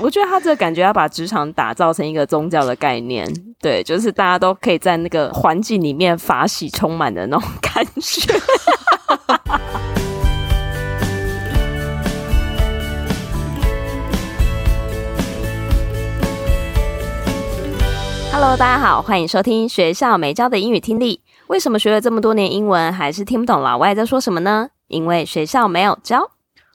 我觉得他这个感觉要把职场打造成一个宗教的概念，对，就是大家都可以在那个环境里面法喜充满的那种感觉。Hello，大家好，欢迎收听学校没教的英语听力。为什么学了这么多年英文，还是听不懂老外在说什么呢？因为学校没有教。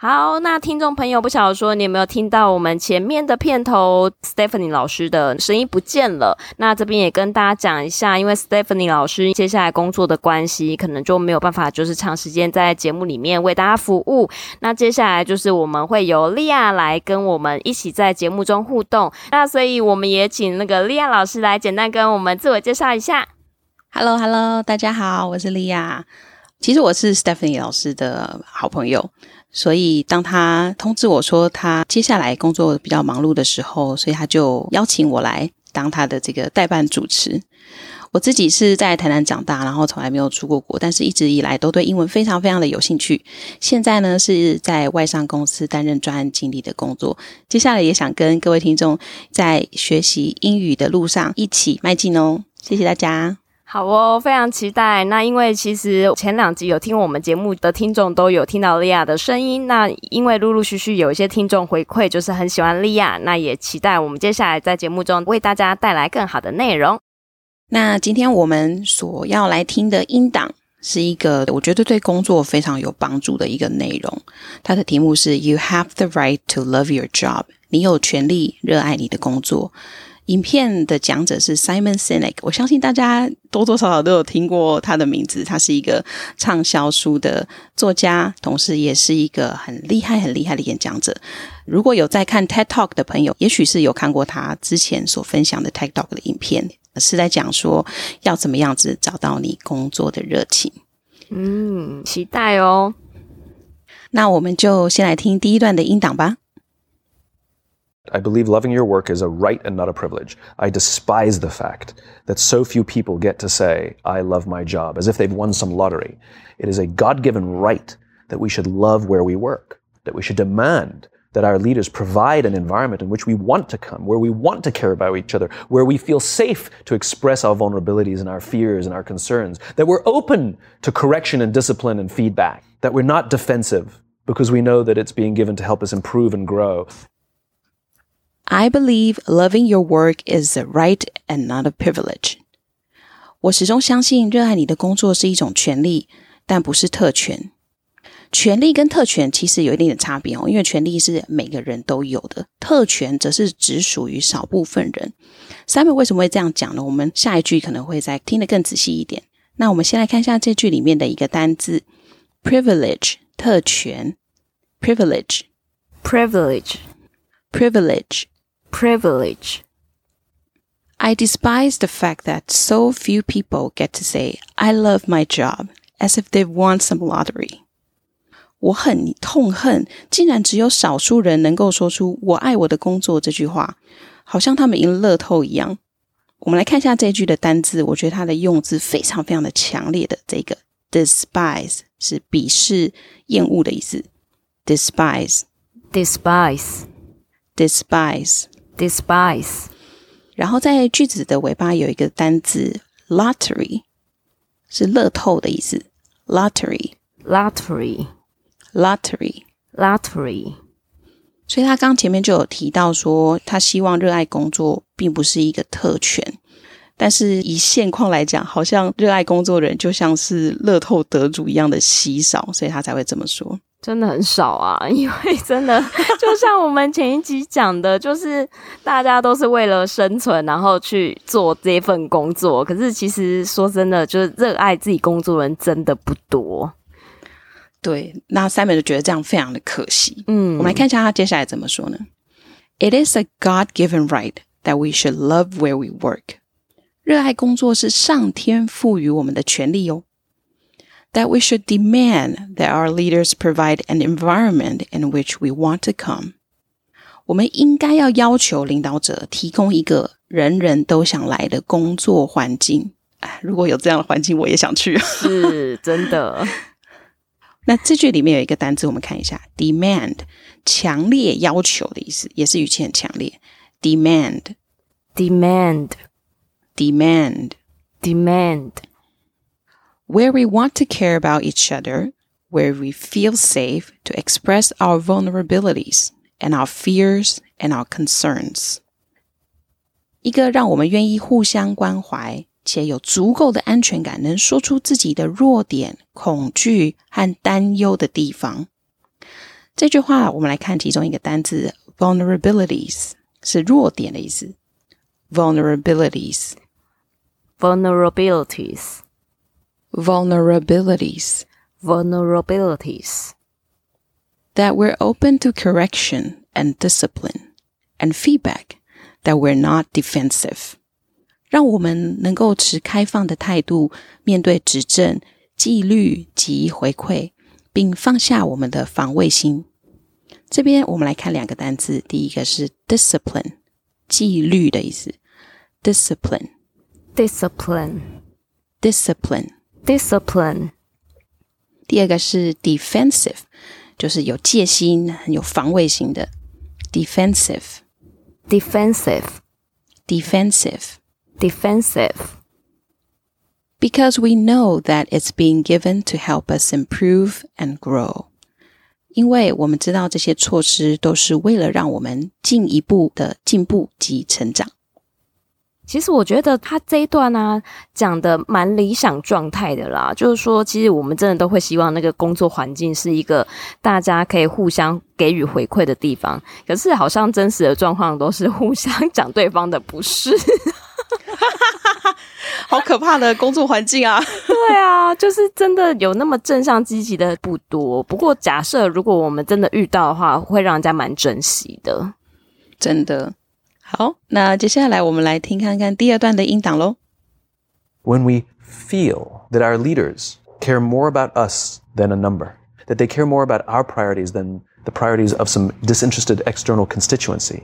好，那听众朋友不晓得说，你有没有听到我们前面的片头 Stephanie 老师的声音不见了？那这边也跟大家讲一下，因为 Stephanie 老师接下来工作的关系，可能就没有办法就是长时间在节目里面为大家服务。那接下来就是我们会由莉亚来跟我们一起在节目中互动。那所以我们也请那个莉亚老师来简单跟我们自我介绍一下。Hello Hello，大家好，我是莉亚。其实我是 Stephanie 老师的好朋友。所以，当他通知我说他接下来工作比较忙碌的时候，所以他就邀请我来当他的这个代班主持。我自己是在台南长大，然后从来没有出过国，但是一直以来都对英文非常非常的有兴趣。现在呢，是在外商公司担任专案经理的工作。接下来也想跟各位听众在学习英语的路上一起迈进哦。谢谢大家。好哦，非常期待。那因为其实前两集有听我们节目的听众都有听到莉亚的声音。那因为陆陆续续有一些听众回馈，就是很喜欢莉亚，那也期待我们接下来在节目中为大家带来更好的内容。那今天我们所要来听的音档是一个我觉得对工作非常有帮助的一个内容。它的题目是 “You have the right to love your job”，你有权利热爱你的工作。影片的讲者是 Simon Sinek，我相信大家多多少少都有听过他的名字。他是一个畅销书的作家，同时也是一个很厉害、很厉害的演讲者。如果有在看 TED Talk 的朋友，也许是有看过他之前所分享的 TED Talk 的影片，是在讲说要怎么样子找到你工作的热情。嗯，期待哦。那我们就先来听第一段的音档吧。I believe loving your work is a right and not a privilege. I despise the fact that so few people get to say, I love my job, as if they've won some lottery. It is a God given right that we should love where we work, that we should demand that our leaders provide an environment in which we want to come, where we want to care about each other, where we feel safe to express our vulnerabilities and our fears and our concerns, that we're open to correction and discipline and feedback, that we're not defensive because we know that it's being given to help us improve and grow. I believe loving your work is a right and not a privilege. 我始终相信，热爱你的工作是一种权利，但不是特权。权利跟特权其实有一定的差别哦，因为权利是每个人都有的，特权则是只属于少部分人。Simon 为什么会这样讲呢？我们下一句可能会再听得更仔细一点。那我们先来看一下这句里面的一个单字：privilege，特权，privilege，privilege，privilege。Privilege. I despise the fact that so few people get to say, I love my job, as if they've won some lottery. 我很痛恨，竟然只有少数人能够说出“我爱我的工作”这句话，好像他们赢乐透一样。我们来看一下这句的单字，我觉得它的用字非常非常的强烈的。这个 despise 是鄙视、厌恶的意思。despise，despise，despise。despise， 然后在句子的尾巴有一个单字 lottery，是乐透的意思。lottery，lottery，lottery，lottery。所以他刚前面就有提到说，他希望热爱工作并不是一个特权，但是以现况来讲，好像热爱工作的人就像是乐透得主一样的稀少，所以他才会这么说。真的很少啊，因为真的就像我们前一集讲的，就是大家都是为了生存，然后去做这份工作。可是其实说真的，就是热爱自己工作的人真的不多。对，那 Simon 就觉得这样非常的可惜。嗯，我们来看一下他接下来怎么说呢？It is a God-given right that we should love where we work。热爱工作是上天赋予我们的权利哦。that we should demand that our leaders provide an environment in which we want to come。 我们应该要要求领导者提供一个人人都想来的工作环境。哎，如果有这样的环境，我也想去。是真的。那这句里面有一个单字，我们看一下：demand，强烈要求的意思，也是语气很强烈。demand，demand，demand，demand。 Where we want to care about each other, where we feel safe to express our vulnerabilities and our fears and our concerns。一个让我们愿意互相关怀。且有足够的安全感，能说出自己的弱点、恐惧和担忧的地方。这句话，我们来看其中一个单字 vulnerabilities 是弱点的意思。 vulnerabilities，vulnerabilities，vulnerabilities，vulnerabilities。That we're open to correction and discipline and feedback. That we're not defensive. 让我们能够持开放的态度面对指正、纪律及回馈，并放下我们的防卫心。这边我们来看两个单词，第一个是 discipline，纪律的意思。 discipline，discipline，discipline，discipline。第二个是 defensive，就是有戒心、很有防卫心的。defensive，defensive，defensive。defensive because we know that it's being given to help us improve and grow. 因为我们知道这些措施都是为了让我们进一步的进步及成长。 其实我觉得他这一段呢、啊、讲的蛮理想状态的啦，就是说，其实我们真的都会希望那个工作环境是一个大家可以互相给予回馈的地方。可是好像真实的状况都是互相讲对方的不是。好可怕的工作环境啊！对啊，就是真的有那么正向积极的不多。不过假设如果我们真的遇到的话，会让人家蛮珍惜的。真的。好，那接下来我们来听看看第二段的音档喽。When we feel that our leaders care more about us than a number, that they care more about our priorities than the priorities of some disinterested external constituency.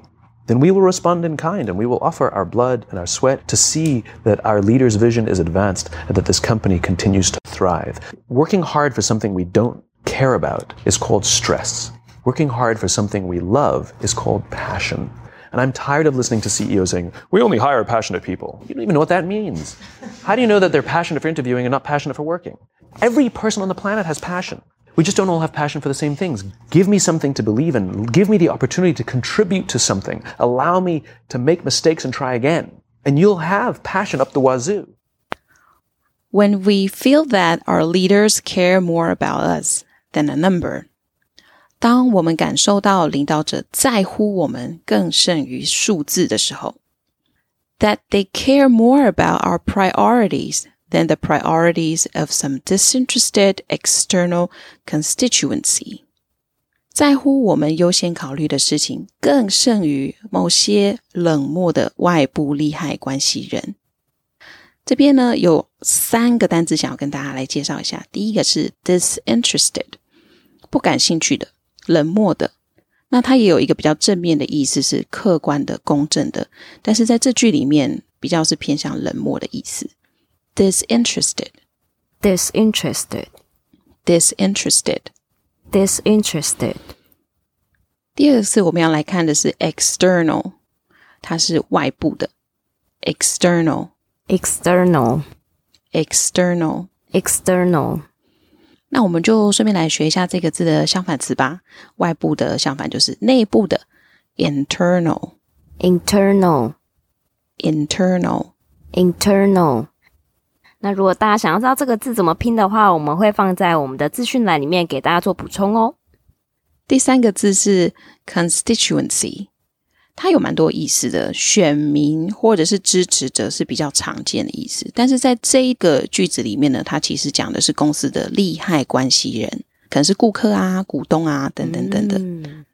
then we will respond in kind and we will offer our blood and our sweat to see that our leader's vision is advanced and that this company continues to thrive. Working hard for something we don't care about is called stress. Working hard for something we love is called passion. And I'm tired of listening to CEOs saying, we only hire passionate people. You don't even know what that means. How do you know that they're passionate for interviewing and not passionate for working? Every person on the planet has passion. We just don't all have passion for the same things. Give me something to believe in. Give me the opportunity to contribute to something. Allow me to make mistakes and try again. And you'll have passion up the wazoo. When we feel that our leaders care more about us than a number, 当我们感受到领导者在乎我们更胜于数字的时候，that they care more about our priorities than the priorities of some disinterested external constituency. 在乎我们优先考虑的事情，更胜于某些冷漠的外部利害关系人。这边呢，有三个单字想要跟大家来介绍一下。第一个是 disinterested，不感兴趣的、冷漠的。那它也有一个比较正面的意思，是客观的、公正的。但是在这句里面，比较是偏向冷漠的意思。disinterested, disinterested, disinterested, disinterested。第二次我们要来看的是 external，它是外部的 external, external, external, external。那我们就顺便来学一下这个字的相反词吧。外部的相反就是内部的 internal, internal, internal, internal。那如果大家想要知道这个字怎么拼的话，我们会放在我们的资讯栏里面给大家做补充哦。第三个字是 constituency，它有蛮多意思的，选民或者是支持者是比较常见的意思。但是在这一个句子里面呢，它其实讲的是公司的利害关系人，可能是顾客啊、股东啊等等等等。嗯、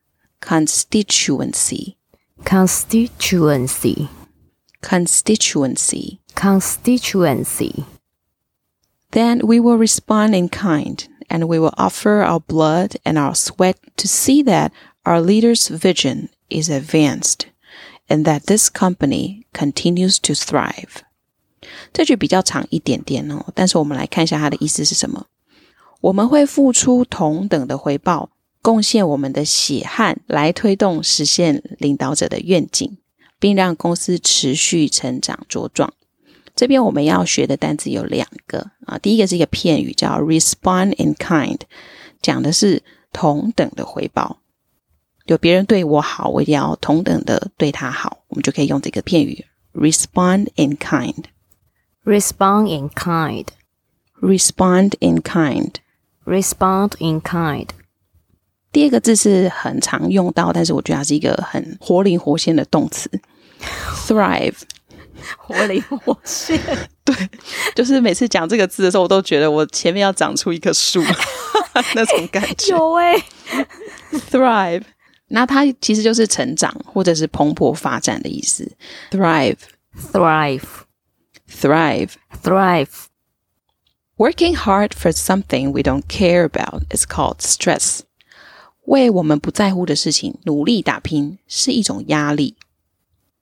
constituency，constituency，constituency。Then we will respond in kind, and we will offer our blood and our sweat to see that our leader's vision is advanced and that this company continues to thrive。这句比较长一点点哦，但是我们来看一下它的意思是什么。我们会付出同等的回报，贡献我们的血汗来推动实现领导者的愿景，并让公司持续成长茁壮。这边我们要学的单词有两个啊，第一个是一个片语叫 respond in kind，讲的是同等的回报。有别人对我好，我也要同等的对他好，我们就可以用这个片语 respond in kind。respond in kind。respond in kind。respond in kind。第二个字是很常用到，但是我觉得它是一个很活灵活现的动词，thrive。活灵活现，对，就是每次讲这个字的时候，我都觉得我前面要长出一棵树，那种感觉。有哎、欸、，thrive，那它其实就是成长或者是蓬勃发展的意思。thrive，thrive，thrive，thrive。Working hard for something we don't care about is called stress。为我们不在乎的事情努力打拼是一种压力。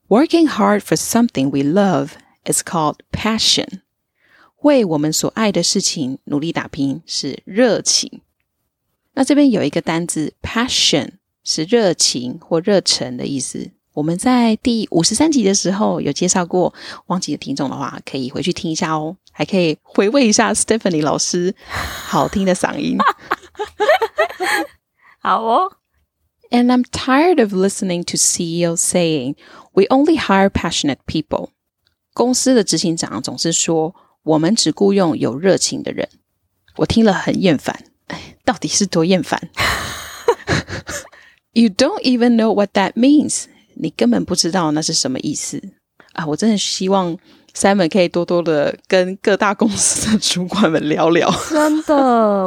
Working hard for something we love is called passion。为我们所爱的事情努力打拼是热情。那这边有一个单字 passion 是热情或热忱的意思。我们在第五十三集的时候有介绍过，忘记的听众的话可以回去听一下哦，还可以回味一下 Stephanie 老师 好听的嗓音。好哦。And I'm tired of listening to CEOs saying we only hire passionate people。公司的执行长总是说我们只雇佣有热情的人，我听了很厌烦。哎，到底是多厌烦 ？You don't even know what that means。你根本不知道那是什么意思啊！我真的希望。Simon 可以多多的跟各大公司的主管们聊聊。真的，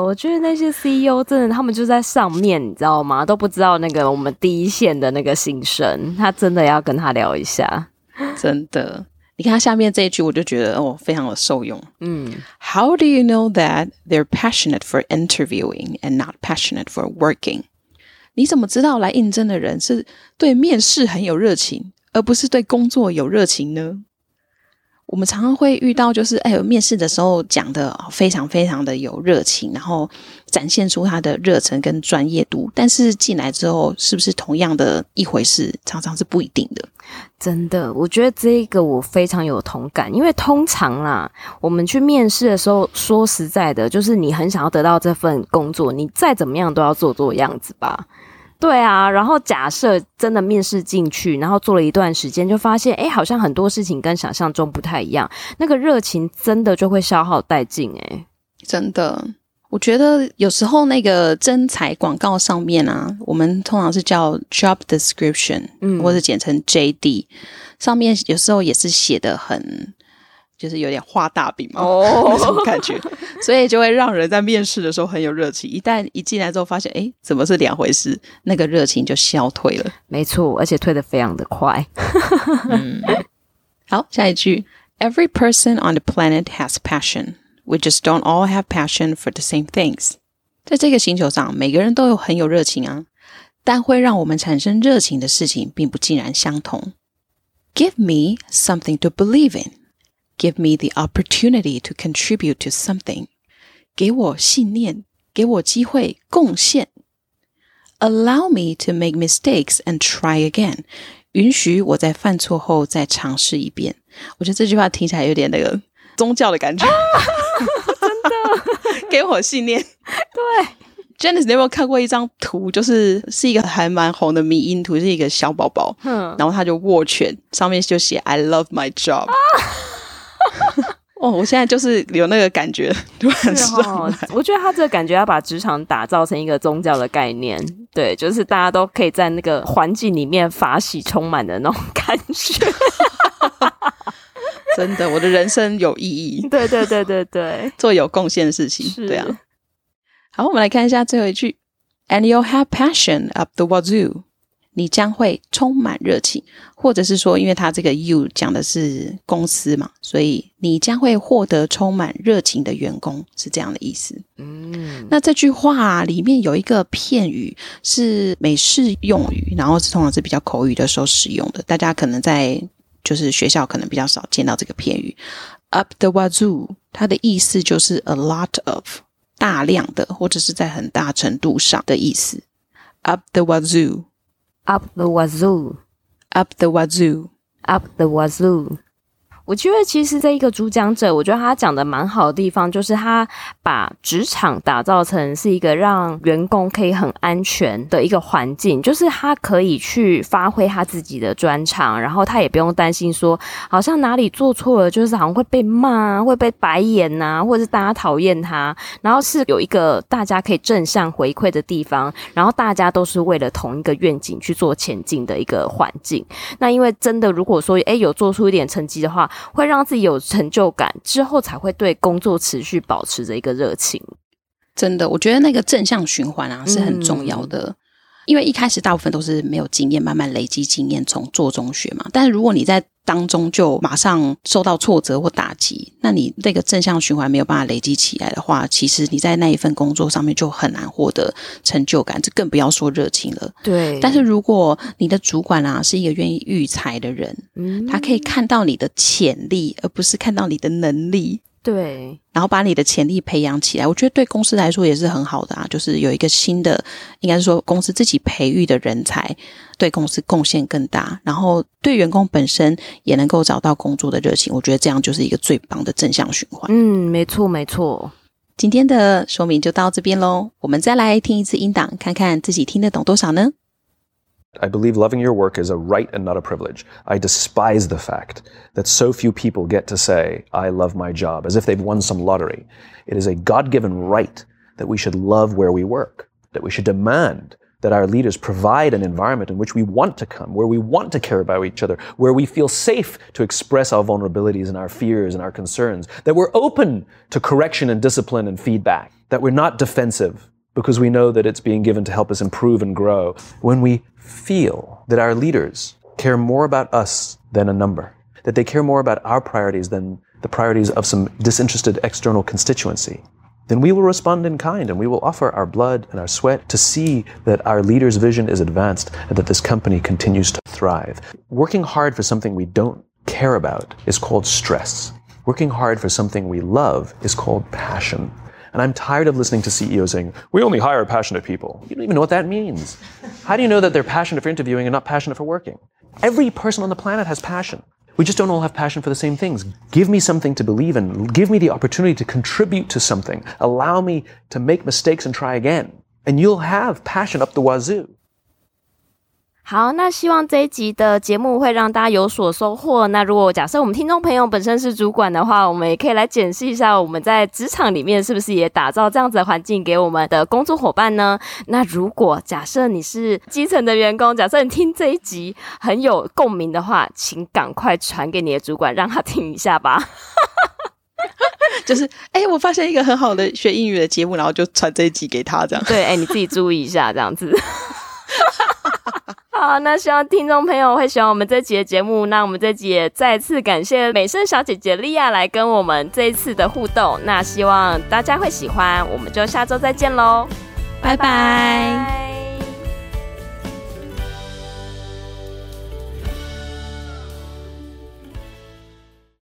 我觉得那些 CEO 真的，他们就在上面，你知道吗？都不知道那个我们第一线的那个心声，他真的要跟他聊一下。真的，你看他下面这一句，我就觉得哦，非常的受用。嗯，How do you know that they're passionate for interviewing and not passionate for working？ 你怎么知道来应征的人是对面试很有热情，而不是对工作有热情呢？我们常常会遇到，就是哎，面试的时候讲的非常非常的有热情，然后展现出他的热忱跟专业度，但是进来之后是不是同样的一回事，常常是不一定的。真的，我觉得这个我非常有同感，因为通常啦，我们去面试的时候，说实在的，就是你很想要得到这份工作，你再怎么样都要做做样子吧。对啊，然后假设真的面试进去，然后做了一段时间，就发现，哎，好像很多事情跟想象中不太一样，那个热情真的就会消耗殆尽，哎，真的，我觉得有时候那个征才广告上面啊，我们通常是叫 job description，嗯，或者简称 JD，上面有时候也是写的很。就是有点画大饼嘛，oh. 那种感觉，所以就会让人在面试的时候很有热情。一旦一进来之后，发现哎，怎么是两回事？那个热情就消退了。没错，而且退得非常的快。嗯，好，下一句：Every person on the planet has passion. We just don't all have passion for the same things. 在这个星球上，每个人都有很有热情啊，但会让我们产生热情的事情，并不尽然相同。Give me something to believe in. Give me the opportunity to contribute to something. 给我信念，给我机会贡献。Allow me to make mistakes and try again. 允许我在犯错后再尝试一遍。我觉得这句话听起来有点那个宗教的感觉。啊、真的，给我信念。对，Janice，你有没有看过一张图？就是是一个还蛮红的迷因图，是一个小宝宝，嗯，然后他就握拳，上面就写 "I love my job"。啊 哦，我现在就是有那个感觉，突然上来。哦，我觉得他这个感觉要把职场打造成一个宗教的概念，对，就是大家都可以在那个环境里面法喜充满的那种感觉。真的，我的人生有意义。对对对对对，做有贡献的事情。对啊。好，我们来看一下最后一句：And you'll have passion up the wazoo. 你将会充满热情，或者是说，因为它这个 you 讲的是公司嘛，所以你将会获得充满热情的员工，是这样的意思。嗯，那这句话里面有一个片语是美式用语，然后是通常是比较口语的时候使用的，大家可能在就是学校可能比较少见到这个片语。Up the wazoo，它的意思就是 a lot of 大量的，或者是在很大程度上的意思。Up the wazoo。Up the wazoo, up the wazoo, up the wazoo。我觉得其实这一个主讲者，我觉得他讲的蛮好的地方，就是他把职场打造成是一个让员工可以很安全的一个环境，就是他可以去发挥他自己的专长，然后他也不用担心说好像哪里做错了，就是好像会被骂、会被白眼呐、或者是大家讨厌他，然后是有一个大家可以正向回馈的地方，然后大家都是为了同一个愿景去做前进的一个环境。那因为真的，如果说诶有做出一点成绩的话，会让自己有成就感，之后才会对工作持续保持着一个热情。真的，我觉得那个正向循环啊是很重要的。嗯。因为一开始大部分都是没有经验，慢慢累积经验，从做中学嘛。但是如果你在当中就马上受到挫折或打击，那你那个正向循环没有办法累积起来的话，其实你在那一份工作上面就很难获得成就感，这更不要说热情了。对。但是如果你的主管啊是一个愿意育才的人，嗯，他可以看到你的潜力，而不是看到你的能力。对，然后把你的潜力培养起来，我觉得对公司来说也是很好的啊。就是有一个新的，应该是说公司自己培育的人才，对公司贡献更大，然后对员工本身也能够找到工作的热情。我觉得这样就是一个最棒的正向循环。嗯，没错没错。今天的说明就到这边喽，我们再来听一次音档，看看自己听得懂多少呢？I believe loving your work is a right and not a privilege. I despise the fact that so few people get to say, I love my job, as if they've won some lottery. It is a God given right that we should love where we work, that we should demand that our leaders provide an environment in which we want to come, where we want to care about each other, where we feel safe to express our vulnerabilities and our fears and our concerns, that we're open to correction and discipline and feedback, that we're not defensive because we know that it's being given to help us improve and grow. When we feel that our leaders care more about us than a number, that they care more about our priorities than the priorities of some disinterested external constituency, then we will respond in kind and we will offer our blood and our sweat to see that our leader's vision is advanced and that this company continues to thrive. Working hard for something we don't care about is called stress. Working hard for something we love is called passion. And I'm tired of listening to CEOs saying, we only hire passionate people. You don't even know what that means. How do you know that they're passionate for interviewing and not passionate for working? Every person on the planet has passion. We just don't all have passion for the same things. Give me something to believe in. Give me the opportunity to contribute to something. Allow me to make mistakes and try again. And you'll have passion up the wazoo. 好，那希望这一集的节目会让大家有所收获。那如果假设我们听众朋友本身是主管的话，我们也可以来检视一下我们在职场里面是不是也打造这样子的环境给我们的工作伙伴呢？那如果假设你是基层的员工，假设你听这一集很有共鸣的话，请赶快传给你的主管，让他听一下吧。就是，哎、欸，我发现一个很好的学英语的节目，然后就传这一集给他，这样。对，哎、欸，你自己注意一下，这样子。好，那希望听众朋友会喜欢我们这集的节目。那我们这集也再次感谢美声小姐姐莉亚来跟我们这一次的互动。那希望大家会喜欢，我们就下周再见喽，拜拜。